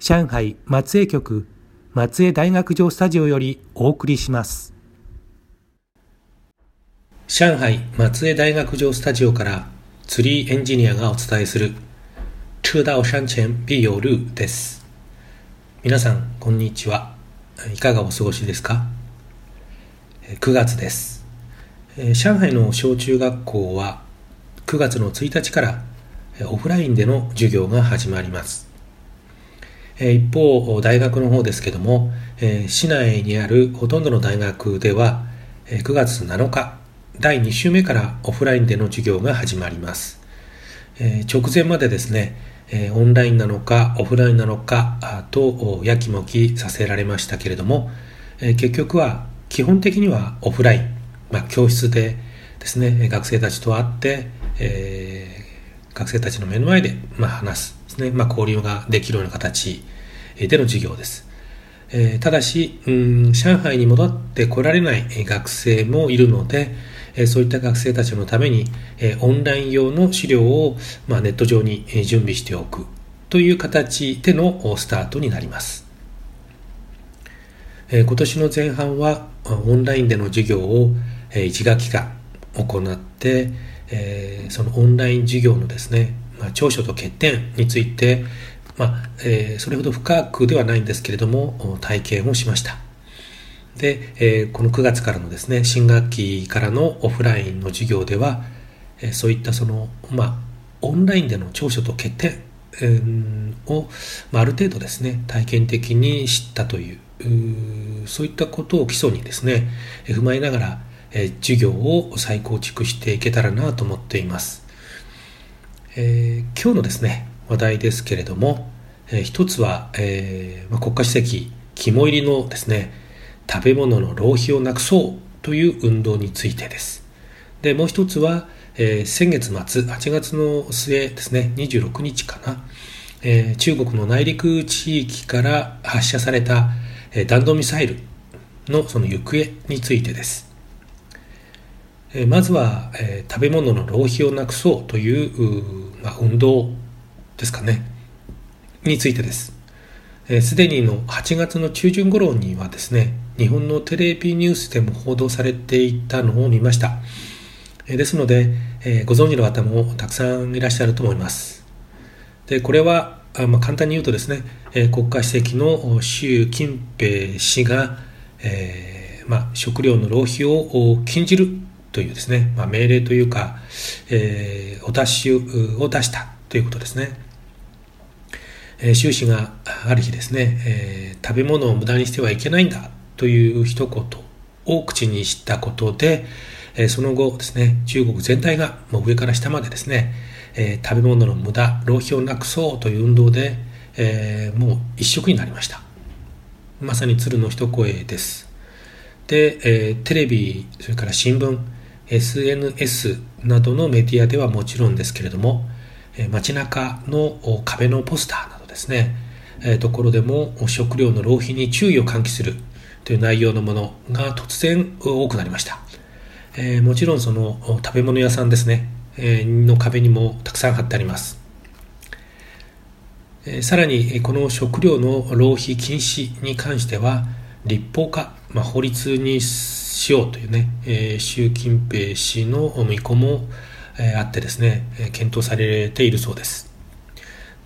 上海松江局松江大学城スタジオよりお送りします。上海松江大学城スタジオからツリーエンジニアがお伝えする车到山前必有路です。皆さんこんにちは。いかがお過ごしですか？9月です。上海の小中学校は9月の1日からオフラインでの授業が始まります。一方大学の方ですけども市内にあるほとんどの大学では9月7日第2週目からオフラインでの授業が始まります。え、直前までですね、え、オンラインなのかオフラインなのかとやきもきさせられましたけれども、え、結局は基本的にはオフライン、まあ、教室でですね学生たちと会って、えー、学生たちの目の前で、まあ、話すですね、まあ、交流ができるような形での授業です。え、ただし、うん、上海に戻ってこられない学生もいるので、えそういった学生たちのためにえオンライン用の資料をまあネット上に準備しておくという形でのスタートになります。え今年の前半はオンラインでの授業を1学期間行って、えそのオンライン授業のですね、ま長所と欠点について、まあそれほど深くではないんですけれども体験をしました。で、えー、この9月からのですね、新学期からのオフラインの授業では、えー、そういったその、まあ、オンラインでの長所と欠点、えー、を、まあ、ある程度ですね、体験的に知ったという、うそういったことを基礎にですね、踏まえながら、え、授業を再構築していけたらなと思っています。えー、今日のですね、話題ですけれども、えー、一つは、えーまあ、国家主席肝入りのですね、食べ物の浪費をなくそうという運動についてです。で、もう一つは、えー、先月末、8月の末ですね、26日かな、えー、中国の内陸地域から発射された、えー、弾道ミサイルのその行方についてです。えまずは、え食べ物の浪費をなくそうというまあ、運動ですかね、についてです。す、で、にの8月の中旬頃にはですね、日本のテレビニュースでも報道されていたのを見ました。えですので、えご存知の方もたくさんいらっしゃると思います。でこれは、あまあ、簡単に言うとですね、え国家主席の習近平氏が、え、まあ、食料の浪費を禁じるというですね、まあ、命令というか、えー、お達しを出したということですね。えー、習氏がある日ですね、えー、食べ物を無駄にしてはいけないんだという一言を口にしたことで、えその後ですね、中国全体がもう上から下までですね、え食べ物の無駄、浪費をなくそうという運動で、えもう一色になりました。まさに鶴の一声です。で、えテレビ、それから新聞、SNS などのメディアではもちろんですけれども、え街中の壁のポスターなどですね、ところでも食料の浪費に注意を喚起するという内容のものが突然多くなりました。え、もちろんその食べ物屋さんですね、え、の壁にもたくさん貼ってあります。さらにこの食料の浪費禁止に関しては立法化、まあ、法律にしようというね、えー、習近平氏の意向も、えー、あってですねえ、検討されているそうです。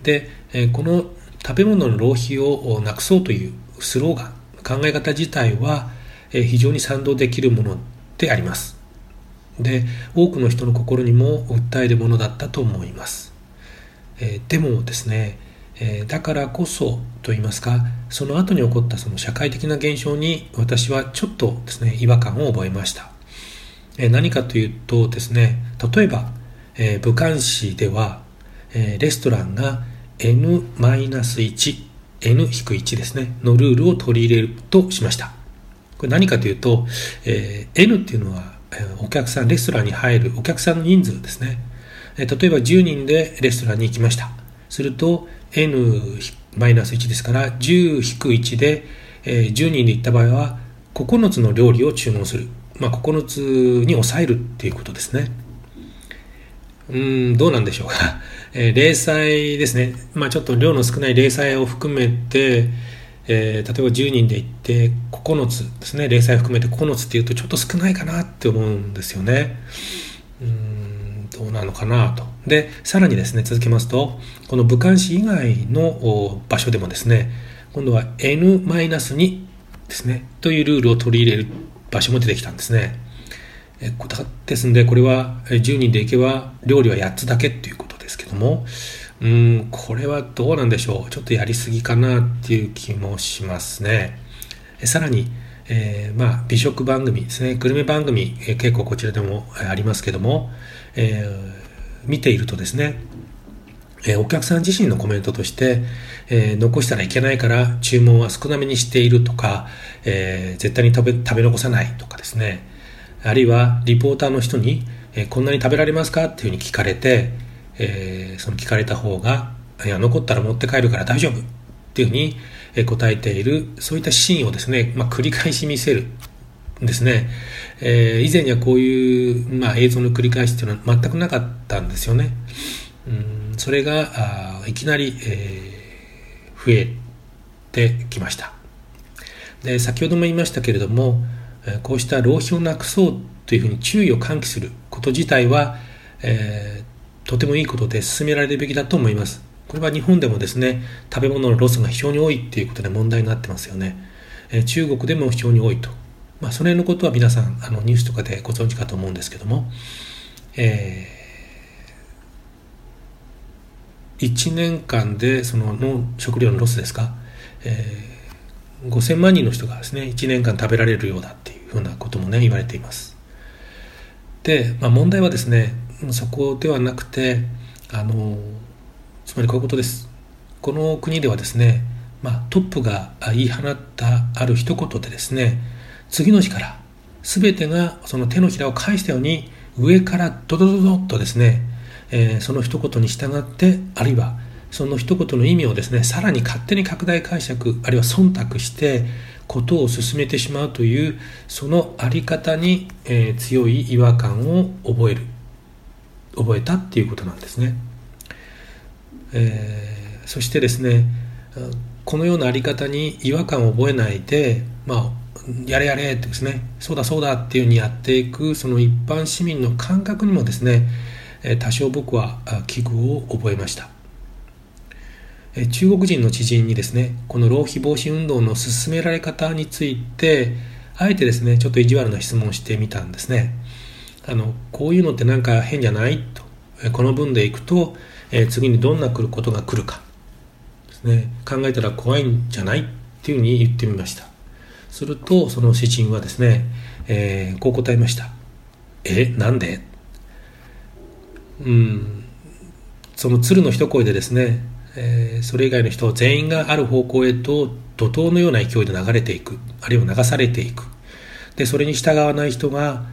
で、えー、この食べ物の浪費をなくそうというスローガン、考え方自体は、えー、非常に賛同できるものであります。で、多くの人の心にも訴えるものだったと思います。えー、でもですね、えー、だからこそと言いますかその後に起こったその社会的な現象に私はちょっとですね違和感を覚えました、え、何かというとですね例えば、え、武漢市では、えレストランが N-1 N-1 ですねのルールを取り入れるとしました。これ何かというと、え N っていうのはえお客さんレストランに入るお客さんの人数ですね。え例えば10人でレストランに行きました。すると N n-1 ですから10-1で、え、10人で行った場合は9つの料理を注文する、まあ、9つに抑えるっていうことですね。うんどうなんでしょうか、えー、零細ですね、まあ、ちょっと量の少ない零細を含めて、えー、例えば10人で行って9つですね。零細含めて9つっていうとちょっと少ないかなって思うんですよね。どうなのかなとで、さらにですね、続けますと、この武漢市以外の場所でもですね、今度は N-2 ですね、というルールを取り入れる場所も出てきたんですね。えですんで、これは10人で行けば料理は8つだけっていうことですけども、うん、これはどうなんでしょう。ちょっとやりすぎかなっていう気もしますね。さらに、えー、まあ、美食番組ですね、グルメ番組、えー、結構こちらでもありますけども、えー見ているとですね、えー、お客さん自身のコメントとして、えー、残したらいけないから注文は少なめにしているとか、えー、絶対に食べ食べ残さないとかですね、あるいはリポーターの人に、えこんなに食べられますかっていうふうに聞かれて、えその聞かれた方が、いや、残ったら持って帰るから大丈夫っていうふうに答えている、そういったシーンをですね、まあ、繰り返し見せるですね、えー、以前にはこういう、まあ、映像の繰り返しっていうのは全くなかったんですよね。うんそれがあいきなり、えー、増えてきました。で先ほども言いましたけれどもこうした浪費をなくそうというふうに注意を喚起すること自体は、えー、とてもいいことで進められるべきだと思います。これは日本でもですね食べ物のロスが非常に多いっていうことで問題になってますよね。え、中国でも非常に多いとまあ、その辺のことは皆さんあのニュースとかでご存知かと思うんですけども、えー、1年間でそのの食料のロスですか、えー、5000万人の人がですね1年間食べられるようだっていうふうなこともね言われています。で、まあ、問題はですねそこではなくてあのつまりこういうことです。この国ではですね、まあ、トップが言い放ったある一言でですね次の日から全てがその手のひらを返したように上からドドドドッとですね、えー、その一言に従ってあるいはその一言の意味をですねさらに勝手に拡大解釈あるいは忖度してことを進めてしまうというそのあり方に、えー、強い違和感を覚える。覚えたっていうことなんですね、えー、そしてですねこのようなあり方に違和感を覚えないでまあやれやれってですねそうだそうだっていうふうにやっていくその一般市民の感覚にもですね多少僕は危惧を覚えました。中国人の知人にですねこの浪費防止運動の進められ方についてあえてですねちょっと意地悪な質問をしてみたんですね。あのこういうのってなんか変じゃないと。この分でいくと、え次にどんな来ることが来るかですね。考えたら怖いんじゃないっていうふうに言ってみました。するとその詩人はですね、えー、こう答えました「えなんで?」うん。その鶴の一声でですね、えー、それ以外の人全員がある方向へと怒涛のような勢いで流れていく。あるいは流されていく。でそれに従わない人が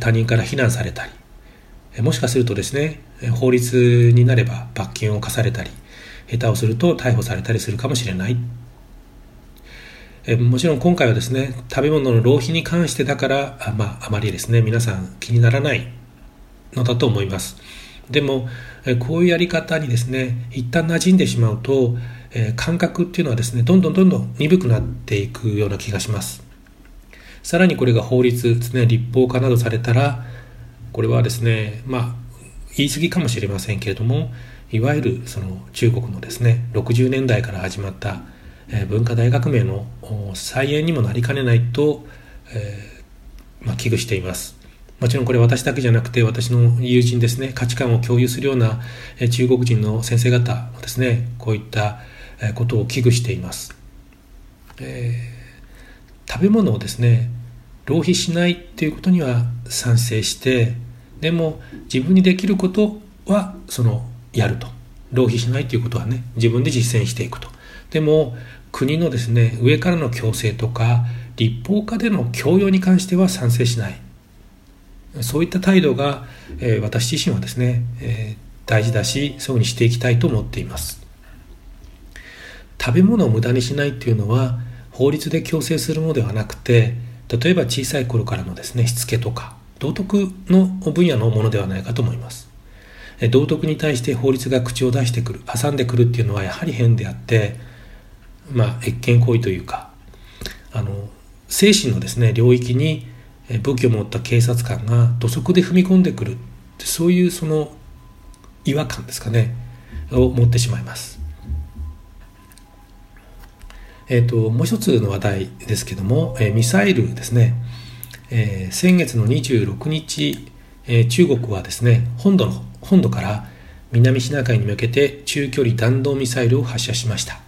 他人から非難されたり。もしかするとですね法律になれば罰金を課されたり。下手をすると逮捕されたりするかもしれない。えもちろん今回はですね、食べ物の浪費に関してだから、あまあ、あまりですね、皆さん気にならないのだと思います。でも、えこういうやり方にですね、一旦馴染んでしまうと、え感覚っていうのはですね、どんどんどんどん鈍くなっていくような気がします。さらにこれが法律ですね、立法化などされたら、これはですね、まあ、言い過ぎかもしれませんけれども、いわゆるその中国のですね、60年代から始まったえ文化大革命の再演にもなりかねないと、えー、まあ、危惧しています。もちろんこれ私だけじゃなくて私の友人ですね、価値観を共有するような中国人の先生方もですね、こういったことを危惧しています。えー、食べ物をですね、浪費しないっていうことには賛成して、でも自分にできることはそのやると。浪費しないということはね、自分で実践していくと。でも国のですね上からの強制とか立法化での強要に関しては賛成しない。そういった態度が、え、私自身はですね、え、大事だしそういうふうにしていきたいと思っています。食べ物を無駄にしないっていうのは法律で強制するものではなくて例えば小さい頃からのですねしつけとか道徳の分野のものではないかと思います。道徳に対して法律が口を出してくる挟んでくるっていうのはやはり変であってまあ、越権行為というかあの精神のですね領域に武器を持った警察官が土足で踏み込んでくるそういうその違和感ですかねを持ってしまいます。えっ、ー、ともう一つの話題ですけども、え、ミサイルですね、えー、先月の26日、え中国はですね本土の本土から南シナ海に向けて中距離弾道ミサイルを発射しました。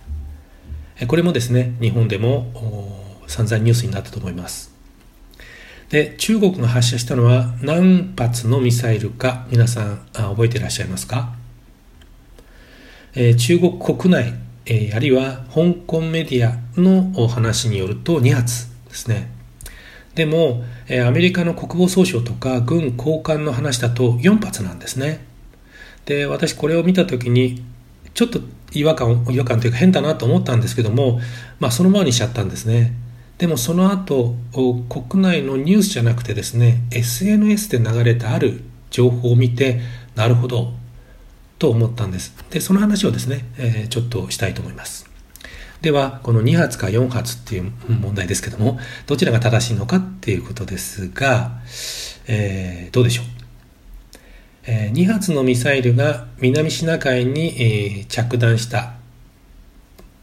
これもですね、日本でも散々ニュースになったと思います。で、中国が発射したのは何発のミサイルか皆さん覚えていらっしゃいますか、えー、中国国内、えー、あるいは香港メディアの話によると2発ですね。でも、えー、アメリカの国防総省とか軍高官の話だと4発なんですね。で、私これを見たときに、ちょっと違和感、違和感というか変だなと思ったんですけども、まあそのままにしちゃったんですね。でもその後、国内のニュースじゃなくてですね、SNS で流れたある情報を見て、なるほど、と思ったんです。で、その話をですね、えー、ちょっとしたいと思います。では、この2発か4発っていう問題ですけども、どちらが正しいのかっていうことですが、えー、どうでしょう？2発のミサイルが南シナ海に着弾した。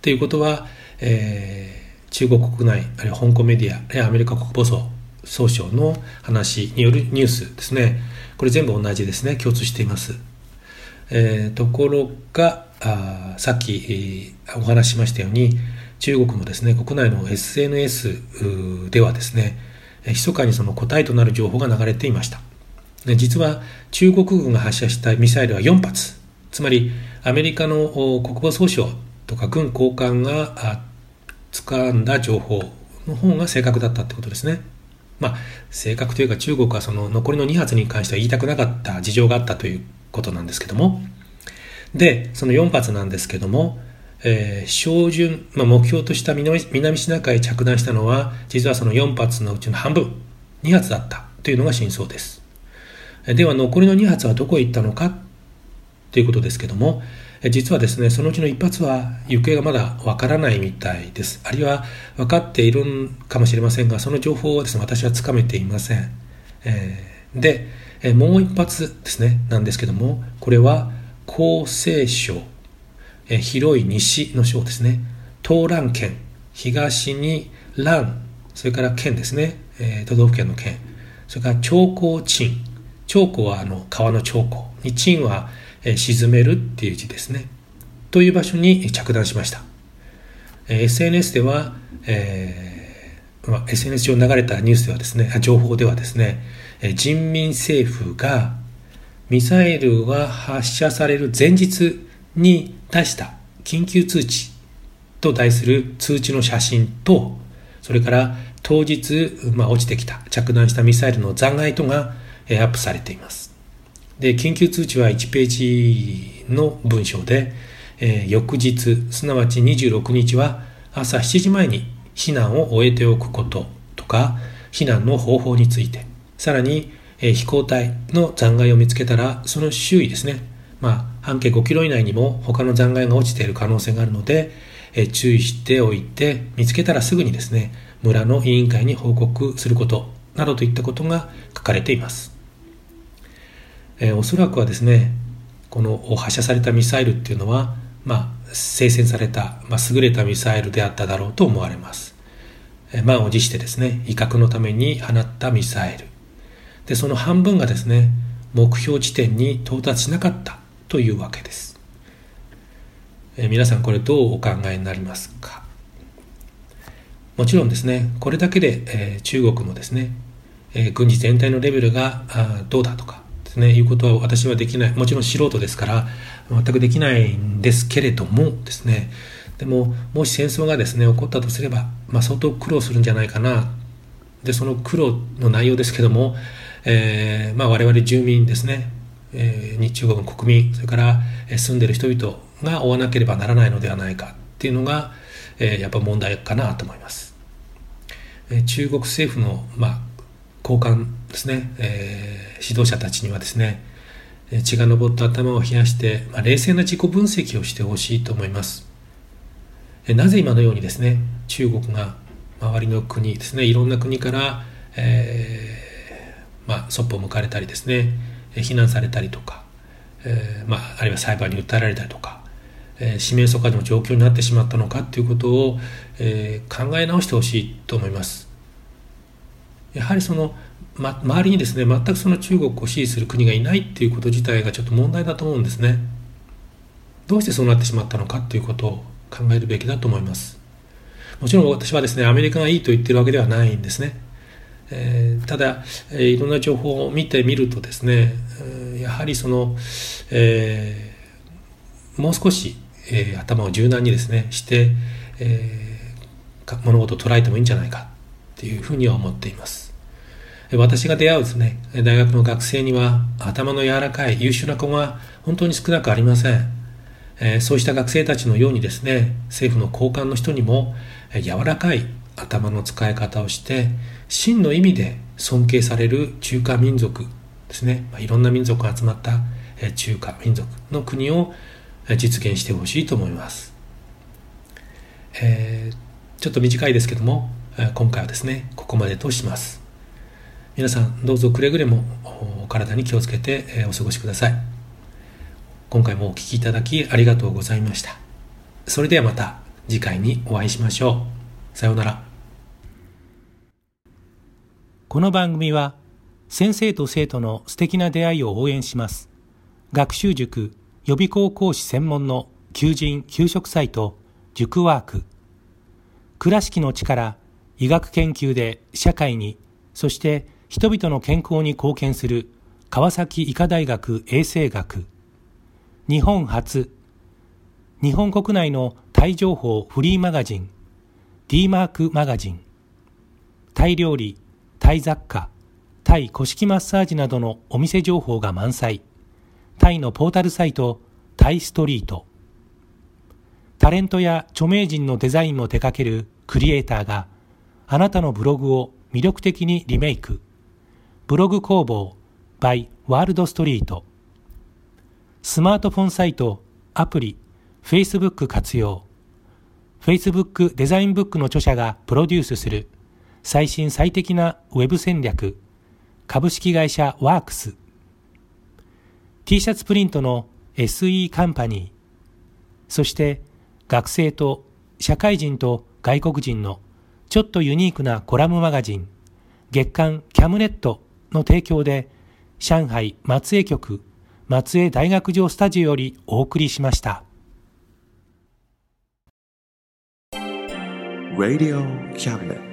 ということは、えー、中国国内あるいは香港メディアあるいはアメリカ国防総総省の話によるニュースですね。これ全部同じですね。共通しています、え、ところがあさっき、え、お話ししましたように中国のですね国内の SNS ではですね密かにその答えとなる情報が流れていました。で実は中国軍が発射したミサイルは4発つまりアメリカの国防総省とか軍高官が掴んだ情報の方が正確だったってことですね。まあ、正確というか中国はその残りの2発に関しては言いたくなかった事情があったということなんですけども。で、その4発なんですけども、えー、照準、まあ、目標とした南南シナ海着弾したのは、実はその4発のうちの半分、2発だったというのが真相です。では残りの2発はどこへ行ったのかということですけども、実はですね、そのうちの1発は行方がまだわからないみたいです。あるいは分かっているんかもしれませんが、その情報をですね、私はつかめていません。えー、で、もう1発ですね、なんですけども、これは厚生省、え広い西の省ですね、東蘭県、東に蘭、それから県ですね、え、都道府県の県、それから長江鎮、長江はあの川の長江に鎮は、沈めるっていう字ですね。という場所に着弾しました、SNS では、えーまあ、SNS 上流れたニュースではですね情報ではですね、えー、人民政府がミサイルが発射される前日に出した緊急通知と題する通知の写真とそれから当日、まあ、落ちてきた着弾したミサイルの残骸とがアップされています。で、緊急通知は1ページの文章で、えー、翌日、すなわち26日は朝7時前に避難を終えておくこととか避難の方法についてさらに、えー、飛行体の残骸を見つけたらその周囲ですねまあ半径5キロ以内にも他の残骸が落ちている可能性があるので、えー、注意しておいて見つけたらすぐにですね村の委員会に報告することなどといったことが書かれています、えー、おそらくはですねこの発射されたミサイルっていうのは、まあ、精選された、まあ、優れたミサイルであっただろうと思われます。満を持してですね、威嚇のために放ったミサイル。で、その半分がですね、目標地点に到達しなかったというわけです。え皆さんこれどうお考えになりますか？もちろんですね、これだけで、えー、中国のですね、えー、軍事全体のレベルがあどうだとかですね、いうことは私はできない。もちろん素人ですから、全くできないんですけれどもですね、でも、もし戦争がですね、起こったとすれば、まあ、相当苦労するんじゃないかな。で、その苦労の内容ですけども、えー、まあ、我々住民ですね、えー、日中国の国民、それから住んでる人々が追わなければならないのではないかっていうのが、えー、やっぱ問題かなと思います。え、中国政府の、まあ、高官ですね、えー、指導者たちにはですね、血が上った頭を冷やして、まあ、冷静な自己分析をしてほしいと思います。なぜ今のようにですね、中国が周りの国ですね、いろんな国から、え、ま、そっぽを向かれたりですね、非難されたりとか、えー、まあ、あるいは裁判に訴えられたりとか、えー、指名疎開の状況になってしまったのかということを、えー、考え直してほしいと思います。やはりそのま、周りにですね全くその中国を支持する国がいないっていうこと自体がちょっと問題だと思うんですね。どうしてそうなってしまったのかということを考えるべきだと思います。もちろん私はですねアメリカがいいと言ってるわけではないんですね、えー、ただ、えー、いろんな情報を見てみるとですね、えー、やはりその、えー、もう少し、えー、頭を柔軟にですねして、えー、物事を捉えてもいいんじゃないかっていうふうには思っています。私が出会うですね、大学の学生には頭の柔らかい優秀な子が本当に少なくありません。えそうした学生たちのようにですね、政府の高官の人にも柔らかい頭の使い方をして、真の意味で尊敬される中華民族ですね、ま、いろんな民族が集まった中華民族の国を実現してほしいと思います。えー、ちょっと短いですけども、今回はですね、ここまでとします。皆さんどうぞくれぐれも体に気をつけてお過ごしください。今回もお聴きいただきありがとうございました。それではまた次回にお会いしましょう。さようなら。この番組は先生と生徒の素敵な出会いを応援します。学習塾予備校講師専門の求人・給食サイト塾ワーク。倉敷の力医学研究で社会にそして人々の健康に貢献する川崎医科大学衛生学。日本初。日本国内のタイ情報フリーマガジン。D マークマガジン。タイ料理タイ雑貨。タイ古式マッサージなどのお店情報が満載。タイのポータルサイトタイストリート。タレントや著名人のデザインも手掛けるクリエイターがあなたのブログを魅力的にリメイク。ブログ工房 by ワールドストリート。スマートフォンサイト、アプリ、Facebook 活用。Facebook デザインブックの著者がプロデュースする。最新最適なウェブ戦略。株式会社ワークス。T シャツプリントの SE カンパニー。そして学生と社会人と外国人のちょっとユニークなコラムマガジン。月刊キャムネット。の提供で、上海松江局松江大学城スタジオよりお送りしました。Radio Cabinet